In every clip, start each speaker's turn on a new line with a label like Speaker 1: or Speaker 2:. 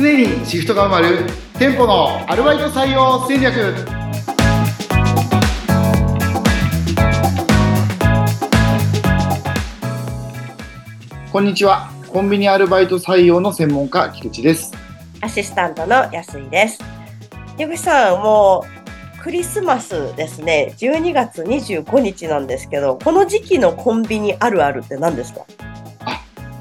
Speaker 1: 常にシフトが埋まる店舗のアルバイト採用戦略。こんにちは。コンビニアルバイト採用の専門家菊池です。
Speaker 2: アシスタントの安井です。ゆぐさん、もうクリスマスですね。12月25日なんですけど、この時期のコンビニあるあるって何ですか？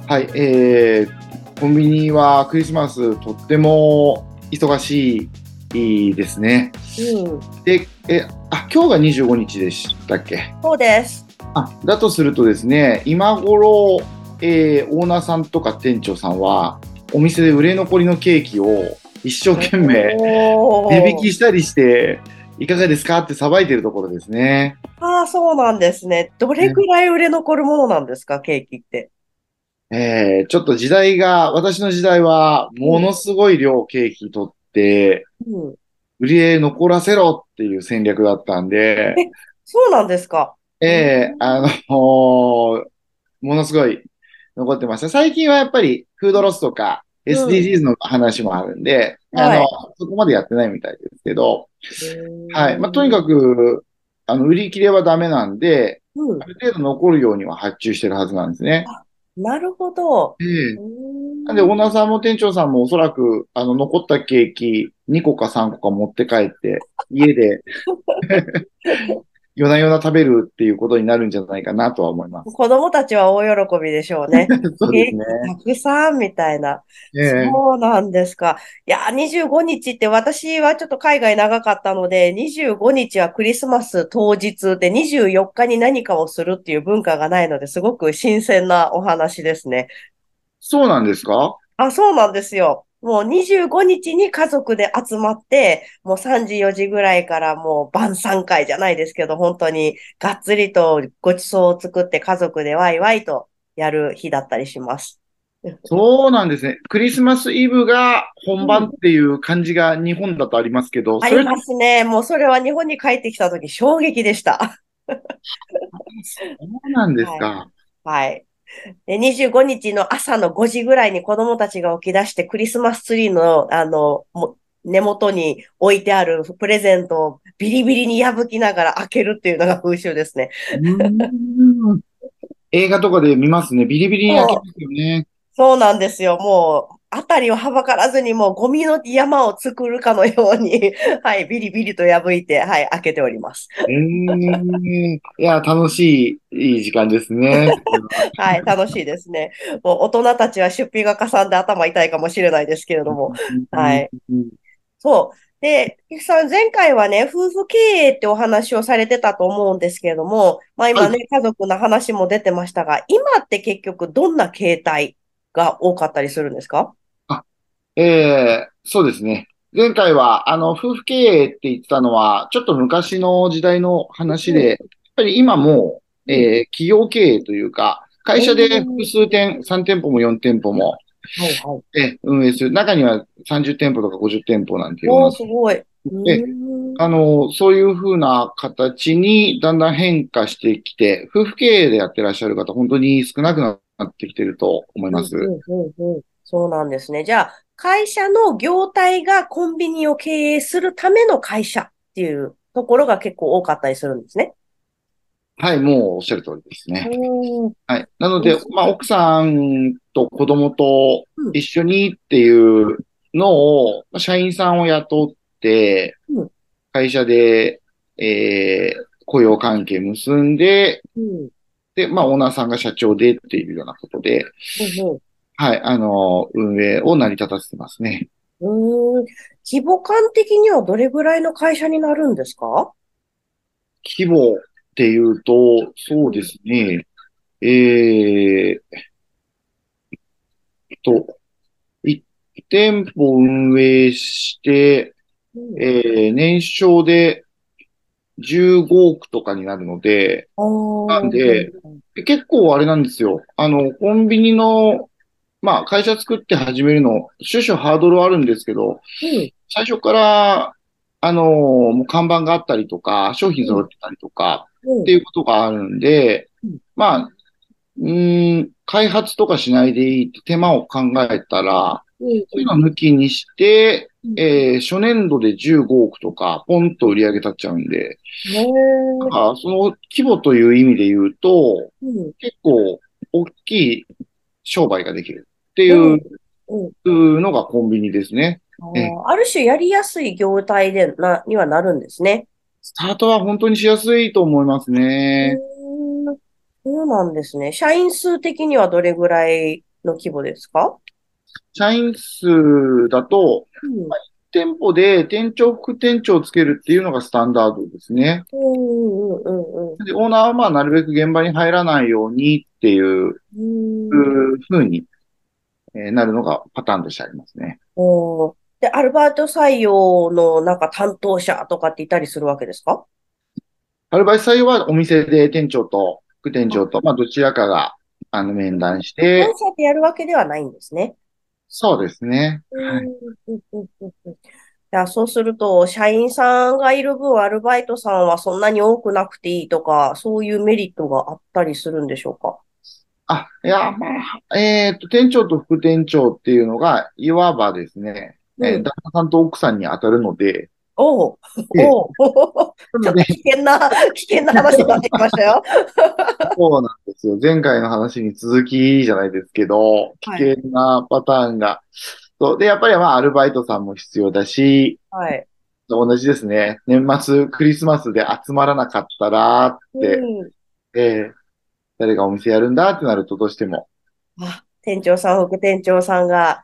Speaker 1: はい。えー、コンビニはクリスマスとっても忙しいですね
Speaker 2: うん、
Speaker 1: でえあ今日が25日でしたっけ？
Speaker 2: そうです。
Speaker 1: あだとするとですね、今頃、えーオーナーさんとか店長さんは、お店で売れ残りのケーキを一生懸命値引きしたりして、いかがですかってさばいてるところですね。
Speaker 2: ああ、そうなんですね。どれくらい売れ残るものなんですか、ケーキって？
Speaker 1: えーちょっと時代が、私の時代は、ものすごい量ケーキ取って、
Speaker 2: うん、
Speaker 1: 売り上げ残らせろっていう戦略だったんで、
Speaker 2: そうなんですか？
Speaker 1: ええあのものすごい残ってました。最近はやっぱりフードロスとか
Speaker 2: うん
Speaker 1: SDGs の話もあるんで、
Speaker 2: はい
Speaker 1: あの、そこまでやってないみたいですけど、はい。まあ、とにか
Speaker 2: く、
Speaker 1: く、あの、売り切れはダメなんで、
Speaker 2: うん
Speaker 1: あ、る程度残るようには発注してるはずなんですね。
Speaker 2: なるほど。
Speaker 1: ええ
Speaker 2: うん。
Speaker 1: なん。で、オーナーさんも店長さんもおそらく、あの、残ったケーキ2個か3個か持って帰って、家で、夜な夜な食べるっていうことになるんじゃないかなとは思います。
Speaker 2: 子供たちは大喜びでしょうね。
Speaker 1: そうですね。
Speaker 2: たくさんみたいな。
Speaker 1: ええ
Speaker 2: そうなんですか。いや、25日って私はちょっと海外長かったので、25日はクリスマス当日で24日に何かをするっていう文化がないので、すごく新鮮なお話ですね。
Speaker 1: そうなんですか？
Speaker 2: あ、そうなんですよ。もう25日に家族で集まって、もう3時4時ぐらいからもう晩餐会じゃないですけど、本当にがっつりとご馳走を作って家族でワイワイとやる日だったりします。
Speaker 1: そうなんですね。クリスマスイブが本番っていう感じが日本だとありますけど、それ
Speaker 2: ありますね。もうそれは日本に帰ってきた時衝撃でした。
Speaker 1: そうなんですか。
Speaker 2: はい。で、25日の朝の5時ぐらいに子供たちが起き出してクリスマスツリーの、あの、も根元に置いてあるプレゼントをビリビリに破きながら開けるっていうのが風習ですね。
Speaker 1: 映画とかで見ますね。ビリビリに焼きますよね。
Speaker 2: そうなんですよ。もう、あたりをはばからずにもうゴミの山を作るかのように、はい、ビリビリと破いて、はい、開けております。
Speaker 1: えー、いや、楽しい、いい時間ですね。
Speaker 2: はい、楽しいですね。もう大人たちは出費がかさんで頭痛いかもしれないですけれども。はい
Speaker 1: うん。
Speaker 2: そう。で、ゆきさん、前回はね、夫婦経営ってお話をされてたと思うんですけれども、まあ今
Speaker 1: は
Speaker 2: ね、家族の話も出てましたが、今って結局どんな形態が多かったりするんですか？
Speaker 1: ええそうですね。前回は、あの、夫婦経営って言ってたのは、ちょっと昔の時代の話で、やっぱり今も、えー企業経営というか、会社で複数店、3店舗も4店舗も、
Speaker 2: はいはい。
Speaker 1: えー運営する。中には30店舗とか50店舗なんていう
Speaker 2: すごい。
Speaker 1: あの、そういうふうな形にだんだん変化してきて、夫婦経営でやってらっしゃる方、本当に少なくなってきてると思います。
Speaker 2: うんうんうんうんそうなんですね。じゃあ、会社の業態がコンビニを経営するための会社っていうところが結構多かったりするんですね。
Speaker 1: はい、もうおっしゃる通りですね。
Speaker 2: うん
Speaker 1: はい。なので
Speaker 2: うん、
Speaker 1: まあ、奥さんと子供と
Speaker 2: うん
Speaker 1: 一緒にっていうのを、まあ社員さんを雇って
Speaker 2: うん、
Speaker 1: 会社で、えー雇用関係結んで、
Speaker 2: うん
Speaker 1: で、まあ、オーナーさんが社長でっていうようなことで、
Speaker 2: うん
Speaker 1: はい、あの、運営を成り立たせてますね。
Speaker 2: うーん。規模感的にはどれぐらいの会社になるんですか？
Speaker 1: 規模っていうと、そうですね、えー、と、1店舗運営して、
Speaker 2: うん。
Speaker 1: えー年商で15億とかになるので、なんで結構あれなんですよ。あの、コンビニの、まあ、会社作って始めるの、少々ハードルはあるんですけど、
Speaker 2: うん。
Speaker 1: 最初から、あのもう看板があったりとか、商品揃ってたりとか、
Speaker 2: うん。
Speaker 1: っていうことがあるんで
Speaker 2: うん、
Speaker 1: まあ、うーん、開発とかしないでいいって手間を考えたら、
Speaker 2: うん
Speaker 1: そういうのを抜きにして、
Speaker 2: うん。
Speaker 1: えー初年度で15億とか、ポンと売り上げ立っちゃうんで、
Speaker 2: へー。
Speaker 1: だからその規模という意味で言うと、
Speaker 2: うん。
Speaker 1: 結構大きい商売ができる。っていう
Speaker 2: うん。
Speaker 1: のがコンビニですね。
Speaker 2: ある種やりやすい業態でな、にはなるんですね。
Speaker 1: スタートは本当にしやすいと思いますね。
Speaker 2: そうなんですね。社員数的にはどれぐらいの規模ですか？
Speaker 1: 社員数だと、
Speaker 2: うん
Speaker 1: 店舗で店長、副店長をつけるっていうのがスタンダードですね。
Speaker 2: うんうんうんうん
Speaker 1: で、オーナーはまあなるべく現場に入らないようにっていう
Speaker 2: うん。
Speaker 1: 風にえーなるのがパターンとしてありますね。
Speaker 2: おーで、アルバイト採用のなんか担当者とかっていたりするわけですか？
Speaker 1: アルバイト採用はお店で店長と副店長と、まあどちらかがあの面談して
Speaker 2: 本、社でやるわけではないんですね。
Speaker 1: そうですね。はい。
Speaker 2: そうすると、社員さん。がいる分、アルバイトさん。はそん。なに多くなくていいとか、そういうメリットがあったりするん。でしょうか
Speaker 1: あ、いや、まあ、えっと、店長と副店長っていうのが、いわばですね、
Speaker 2: うん。
Speaker 1: 旦那さん。と奥さん。に当たるので、
Speaker 2: おう
Speaker 1: ええ
Speaker 2: おうちょっと危険な、危険な話になってきましたよ。
Speaker 1: そうなんですよ。前回の話に続きじゃないですけど、危
Speaker 2: はい
Speaker 1: 険なパターンが。そう。で、やっぱりまあ、アルバイトさんも必要だし、
Speaker 2: はい。
Speaker 1: 同じですね。年末、クリスマスで集まらなかったらって、
Speaker 2: うん
Speaker 1: えー誰がお店やるんだってなるとどうしても。
Speaker 2: あ、店長さん、副店長さんが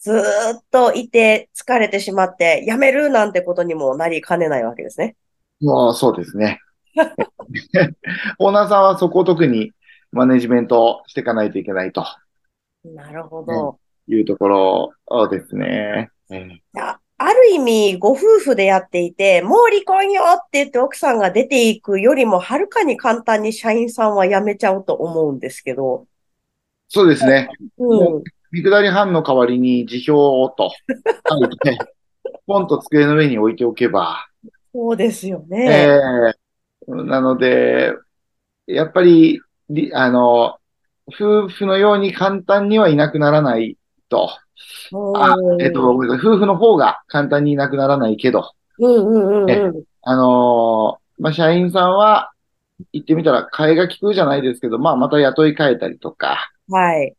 Speaker 2: ずーっといて疲れてしまって辞めるなんてことにもなりかねないわけですね。
Speaker 1: もうそうですね。オーナーさんはそこを特にマネジメントしていかないといけないと
Speaker 2: なるほど。
Speaker 1: いうところですね。えー
Speaker 2: あある意味、ご夫婦でやっていて、もう離婚よって言って奥さんが出ていくよりも、はるかに簡単に社員さんは辞めちゃうと思うんですけど。
Speaker 1: そうですね。
Speaker 2: うん。
Speaker 1: 見下り班の代わりに辞表と。書い。て、ポンと机の上に置いておけば、
Speaker 2: そうですよ
Speaker 1: え
Speaker 2: ね。
Speaker 1: えなので、やっぱり、りあの、夫婦のように簡単にはいなくならないと。あ、えっと、ごめんなさい。夫婦の方が簡単にいなくならないけど、
Speaker 2: うんうんうんうん。
Speaker 1: あのーまあ、社員さんは、言ってみたら、替えが利くじゃないですけど、まあ、また雇い替えたりとか、
Speaker 2: はい。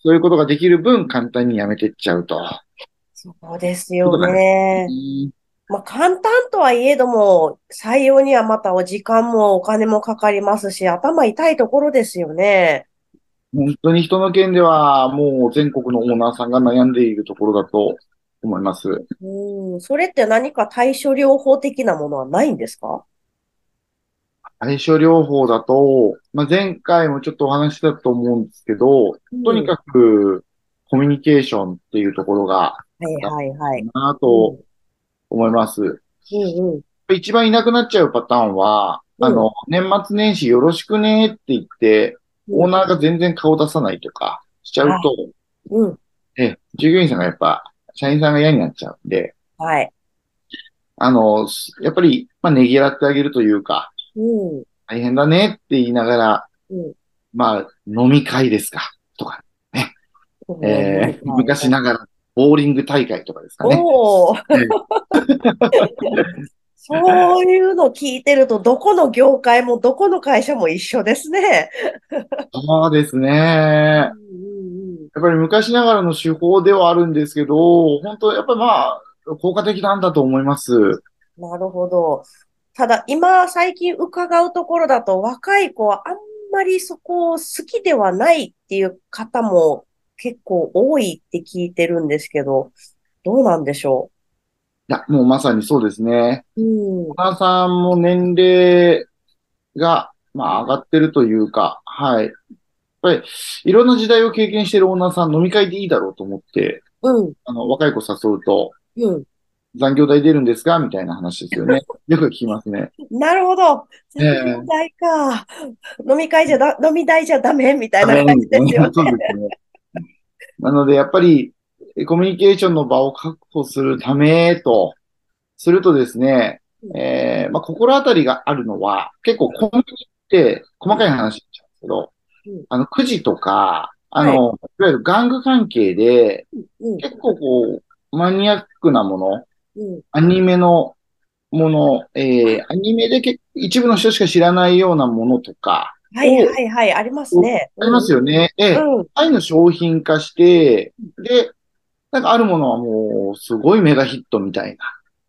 Speaker 1: そういうことができる分、簡単に辞めてっちゃうと。
Speaker 2: そうですよね。まあ、簡単とはいえども、採用にはまたお時間もお金もかかりますし、頭痛いところですよね。
Speaker 1: 本当に人の件では、もう全国のオーナーさんが悩んでいるところだと思います。
Speaker 2: うん。それって何か対処療法的なものはないんですか？
Speaker 1: 対処療法だと、まあ、前回もちょっとお話ししたと思うんですけど、とにかくコミュニケーションっていうところが、
Speaker 2: はいはいはい。
Speaker 1: なと思います。
Speaker 2: うんうん。
Speaker 1: 一番いなくなっちゃうパターンは、
Speaker 2: うん
Speaker 1: あの、年末年始よろしくねって言って、オーナー
Speaker 2: が。
Speaker 1: が全然顔出さないとかしちゃうと、
Speaker 2: うん。
Speaker 1: え、従業員さんがやっぱ、社員さんが嫌になっちゃうんで、
Speaker 2: はい。
Speaker 1: あの、やっぱり、まあ、ねぎらってあげるというか、
Speaker 2: うん。
Speaker 1: 大変だねって言いながら、
Speaker 2: うん
Speaker 1: まあ、飲み会ですか、とか、えー、昔
Speaker 2: な。
Speaker 1: ながら、ボーリング大会とかですかね。
Speaker 2: そういうの聞いてると、どこの業界もどこの会社も一緒ですね。
Speaker 1: そうですね。
Speaker 2: うん
Speaker 1: やっぱり昔ながらの手法ではあるんですけど、本当やっぱまあ、効果的なんだと思います。
Speaker 2: なるほど。ただ、今、最近伺うところだと、若い子はあんまりそこを好きではないっていう方も結構多いって聞いてるんですけど、どうなんでしょ
Speaker 1: いや、もうまさにそうですね。
Speaker 2: う。うん。
Speaker 1: お母さんも年齢が、まあ上がってるというか、はい。やっぱり、いろんな時代を経験しているオーナーさん飲み会でいいだろうと思って、
Speaker 2: うん。
Speaker 1: あの、若い子誘うと、
Speaker 2: うん。
Speaker 1: 残業代出るんですか？みたいな話ですよね。よく聞きますね。
Speaker 2: なるほど。
Speaker 1: ええ
Speaker 2: 飲み会か。飲み会じゃだ、飲み代じゃダメみたいな感じですよ
Speaker 1: そう
Speaker 2: ね。
Speaker 1: ですね。なので、やっぱり、コミュニケーションの場を確保するためと、するとですね、えーまあ、心当たりがあるのは、結構コンビニって細かい話になっちゃうんですけど
Speaker 2: うん、
Speaker 1: あの、くじとか、あの、い、わゆる玩具関係で、
Speaker 2: うん。
Speaker 1: 結構こう、マニアックなもの、
Speaker 2: うん。
Speaker 1: アニメのもの、えー、アニメでけ一部の人しか知らないようなものとか、
Speaker 2: はいはいはい、ありますね。
Speaker 1: ありますよね。ええ、
Speaker 2: うん。
Speaker 1: ああいうの商品化して、で、なんかあるものはもう、すごいメガヒットみたい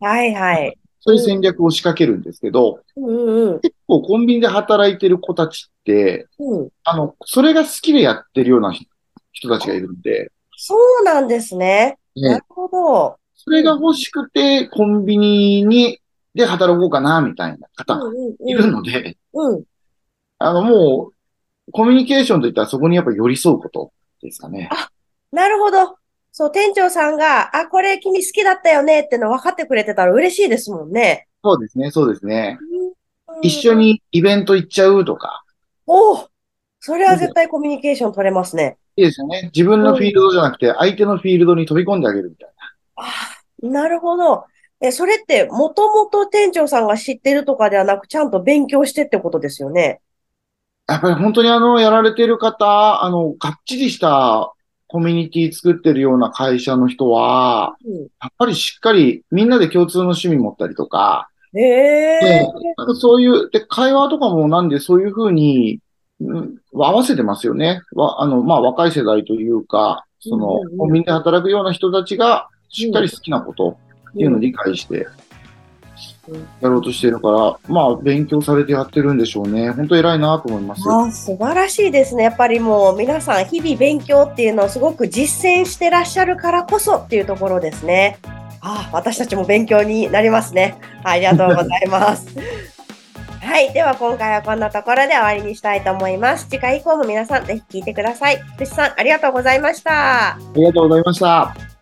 Speaker 1: な、
Speaker 2: はいはい。
Speaker 1: そういう戦略を仕掛けるんですけど、
Speaker 2: うんうん
Speaker 1: 結構コンビニで働いてる子たちって、
Speaker 2: うん。
Speaker 1: あの、それが好きでやってるような人人たちがいるんで、
Speaker 2: そうなんですね。な
Speaker 1: ね
Speaker 2: る、ほど。
Speaker 1: それが欲しくて、コンビニに、で働こうかな、みたいな方いるので、
Speaker 2: うん。うん。
Speaker 1: あの、もう、コミュニケーションといったらそこにやっぱ寄り添うことですかね。
Speaker 2: なるほど。そう、店長さんが、あ、これ君好きだったよねっての分かってくれてたら嬉しいですもんね。
Speaker 1: そうですね、そうですね。
Speaker 2: うん
Speaker 1: 一緒。にイベント行っちゃうとか、
Speaker 2: おおそれは絶対コミュニケーション取れますね。
Speaker 1: いいですよね。自分のフィールドじゃなくて、相手のフィールドに飛び込んであげるみたいな。
Speaker 2: あなるほど。え、それって、もともと店長さんが知ってるとかではなく、ちゃんと勉強してってことですよね？
Speaker 1: やっぱり本当にあの、やられてる方、あの、がっちりしたコミュニティ作ってるような会社の人は、
Speaker 2: うん。
Speaker 1: やっぱりしっかりみんなで共通の趣味持ったりとか、
Speaker 2: へえ。
Speaker 1: でなんかそういう、で、会話とかもなんでそういうふうに、うん、合わせてますよね。わ、あの、まあ、若い世代というか、その
Speaker 2: うんうんうん、
Speaker 1: コンビニで働くような人たちが、しっかり好きなことっていうのを理解して
Speaker 2: うん、
Speaker 1: やろうとしてるから、まあ、勉強されてやってるんでしょうね。本当偉いなと思います。
Speaker 2: あ、素晴らしいですね。やっぱりもう皆さん日々勉強っていうのをすごく実践してらっしゃるからこそっていうところですね。あ、私たちも勉強になりますね。ありがとうございます。はい。では今回はこんなところで終わりにしたいと思います。次回以降も皆さんぜひ聞いてください。福士さん、ありがとうございました。
Speaker 1: ありがとうございました。